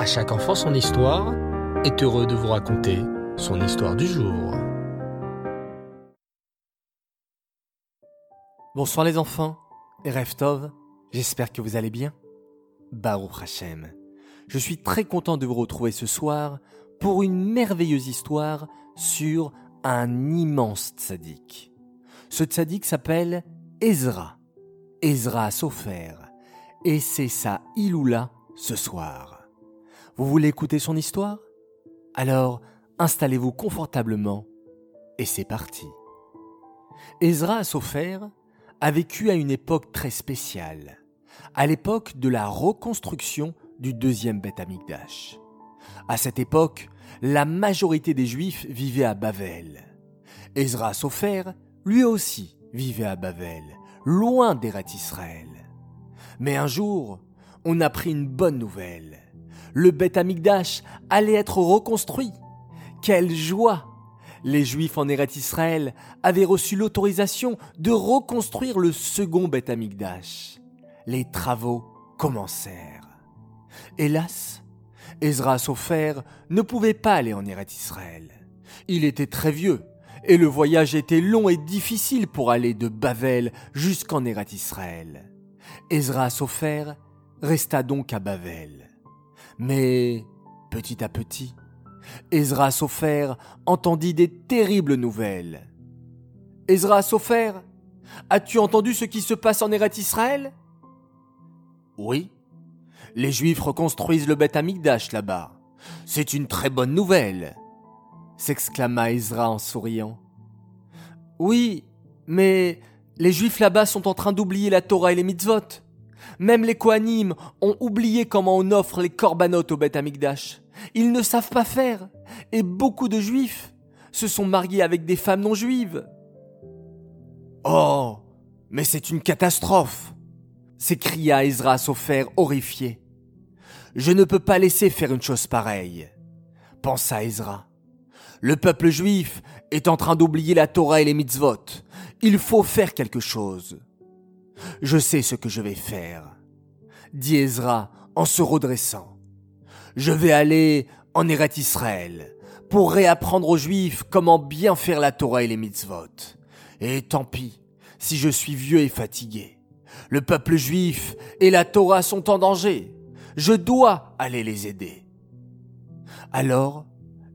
À chaque enfant son histoire est heureux de vous raconter son histoire du jour. Bonsoir les enfants, Reftov, j'espère que vous allez bien. Baruch Hashem, je suis très content de vous retrouver ce soir pour une merveilleuse histoire sur un immense tzaddik. Ce tzaddik s'appelle Ezra, Ezra Sofer, et c'est sa Iloula ce soir. Vous voulez écouter son histoire? Alors installez-vous confortablement et c'est parti. Ezra Sofer a vécu à une époque très spéciale, à l'époque de la reconstruction du deuxième Beth Amikdash. À cette époque, la majorité des Juifs vivaient à Bavel. Ezra Sofer, lui aussi, vivait à Bavel, loin d'Eret Israël. Mais un jour, on a pris une bonne nouvelle. Le Beth Amikdash allait être reconstruit. Quelle joie Les Juifs en Eret Israël avaient reçu l'autorisation de reconstruire le second Beth Amikdash. Les travaux commencèrent. Hélas, Ezra Sofer ne pouvait pas aller en Eret Israël. Il était très vieux et le voyage était long et difficile pour aller de Bavel jusqu'en Eret Israël. Ezra Sofer resta donc à Bavel. Mais, petit à petit, Ezra Sofer entendit des terribles nouvelles. Ezra Sofer, as-tu entendu ce qui se passe en Eret Israël? Oui. Les Juifs reconstruisent le Beth Amikdash là-bas. C'est une très bonne nouvelle, s'exclama Ezra en souriant. Oui, mais les Juifs là-bas sont en train d'oublier la Torah et les mitzvot. Même les Kohanim ont oublié comment on offre les korbanot au Beth Amikdash. Ils ne savent pas faire. Et beaucoup de Juifs se sont mariés avec des femmes non juives. Oh, mais c'est une catastrophe s'écria Ezra Sofer horrifié. Je ne peux pas laisser faire une chose pareille, pensa Ezra. Le peuple juif est en train d'oublier la Torah et les mitzvot. Il faut faire quelque chose. Je sais ce que je vais faire, dit Ezra en se redressant. Je vais aller en Eret Israël pour réapprendre aux Juifs comment bien faire la Torah et les mitzvot. Et tant pis si je suis vieux et fatigué. Le peuple juif et la Torah sont en danger. Je dois aller les aider. Alors,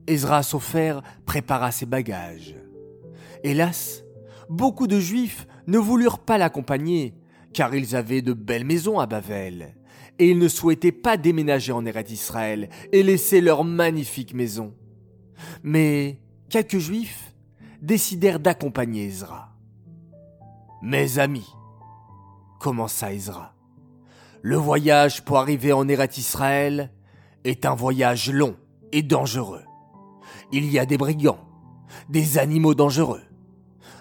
Ezra Sofer prépara ses bagages. Hélas, beaucoup de Juifs ne voulurent pas l'accompagner, car ils avaient de belles maisons à Bavel, et ils ne souhaitaient pas déménager en Eretz Israël et laisser leur magnifique maison. Mais quelques Juifs décidèrent d'accompagner Ezra. Mes amis, commença Ezra, le voyage pour arriver en Eretz Israël est un voyage long et dangereux. Il y a des brigands, des animaux dangereux.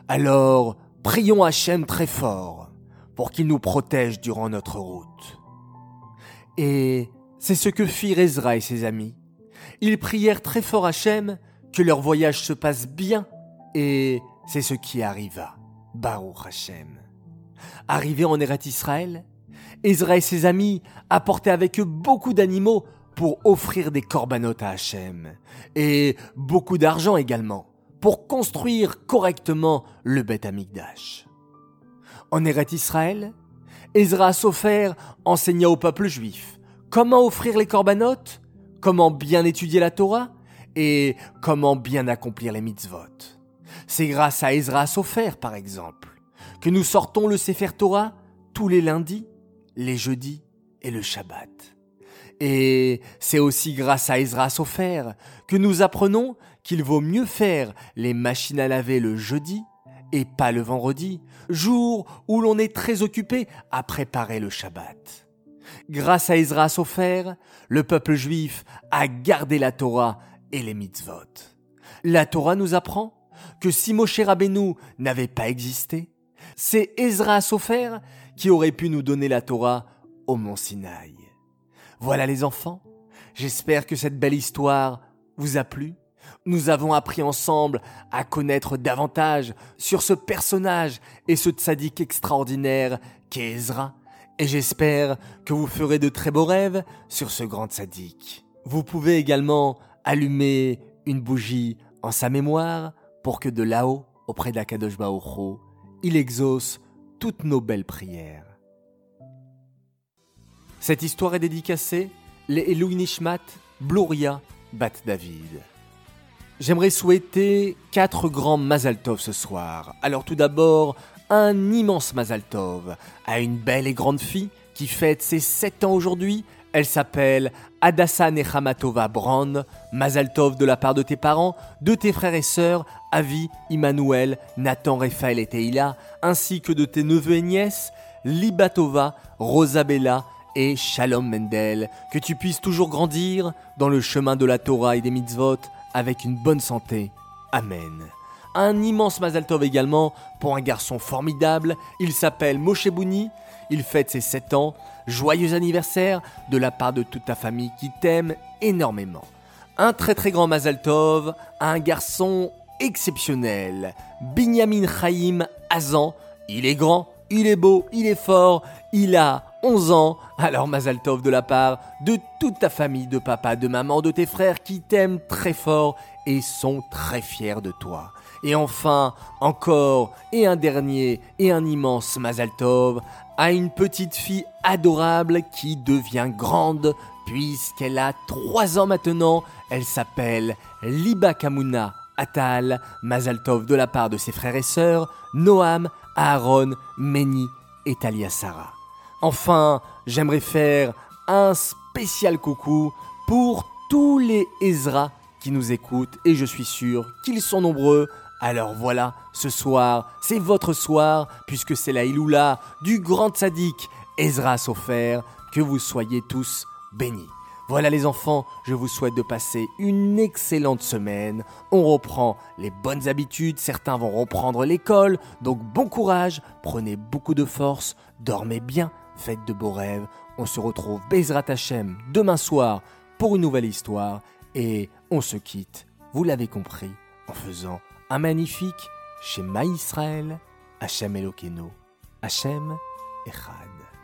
Alors, prions Hachem très fort pour qu'il nous protège durant notre route. Et c'est ce que firent Ezra et ses amis. Ils prièrent très fort Hachem que leur voyage se passe bien, et c'est ce qui arriva. Baruch Hachem. Arrivés en Eret Israël, Ezra et ses amis apportaient avec eux beaucoup d'animaux pour offrir des corbanotes à Hachem, et beaucoup d'argent également, pour construire correctement le Beth Amikdash. En Eret Israël, Ezra Sofer enseigna au peuple juif comment offrir les corbanotes, comment bien étudier la Torah, et comment bien accomplir les mitzvot. C'est grâce à Ezra Sofer, par exemple, que nous sortons le Sefer Torah tous les lundis, les jeudis et le Shabbat. Et c'est aussi grâce à Ezra Sofer que nous apprenons qu'il vaut mieux faire les machines à laver le jeudi et pas le vendredi, jour où l'on est très occupé à préparer le Shabbat. Grâce à Ezra Sofer, le peuple juif a gardé la Torah et les mitzvot. La Torah nous apprend que si Moshe Rabbeinu n'avait pas existé, c'est Ezra Sofer qui aurait pu nous donner la Torah au mont Sinaï. Voilà les enfants, j'espère que cette belle histoire vous a plu. Nous avons appris ensemble à connaître davantage sur ce personnage et ce tzaddik extraordinaire qu'est Ezra, et j'espère que vous ferez de très beaux rêves sur ce grand tzaddik. Vous pouvez également allumer une bougie en sa mémoire pour que de là-haut, auprès d'Akadosh Baruch il exauce toutes nos belles prières. Cette histoire est dédicacée les Elou Nishmat Bluria Bat David. J'aimerais souhaiter quatre grands Mazaltov ce soir. Alors tout d'abord, un immense Mazaltov à une belle et grande fille qui fête ses 7 ans aujourd'hui. Elle s'appelle Adassa Nechamatova Brand. Mazaltov de la part de tes parents, de tes frères et sœurs, Avi, Immanuel, Nathan, Raphaël et Teila, ainsi que de tes neveux et nièces, Libatova, Rosabella, et Shalom Mendel, que tu puisses toujours grandir dans le chemin de la Torah et des mitzvot avec une bonne santé. Amen. Un immense Mazal Tov également pour un garçon formidable. Il s'appelle Moshe Bouni. Il fête ses 7 ans. Joyeux anniversaire de la part de toute ta famille qui t'aime énormément. Un très très grand Mazal Tov un garçon exceptionnel. Binyamin Chaim Azan. Il est grand, il est beau, il est fort, il a 11 ans. Alors Mazaltov de la part de toute ta famille, de papa, de maman, de tes frères qui t'aiment très fort et sont très fiers de toi. Et enfin, encore, et un dernier, et un immense Mazaltov à une petite fille adorable qui devient grande puisqu'elle a 3 ans maintenant. Elle s'appelle Liba Kamuna Atal, Mazaltov de la part de ses frères et sœurs, Noam, Aaron, Meni et Talia Sarah. Enfin, j'aimerais faire un spécial coucou pour tous les Ezra qui nous écoutent et je suis sûr qu'ils sont nombreux. Alors voilà, ce soir, c'est votre soir puisque c'est la Iloula du grand sadique Ezra Sofer. Que vous soyez tous bénis. Voilà les enfants, je vous souhaite de passer une excellente semaine. On reprend les bonnes habitudes, certains vont reprendre l'école, donc bon courage, prenez beaucoup de force, dormez bien faites de beaux rêves. On se retrouve Bezrat Hashem demain soir pour une nouvelle histoire et on se quitte, vous l'avez compris, en faisant un magnifique Shema Israël, Hashem Elokeinu, Hashem Echad.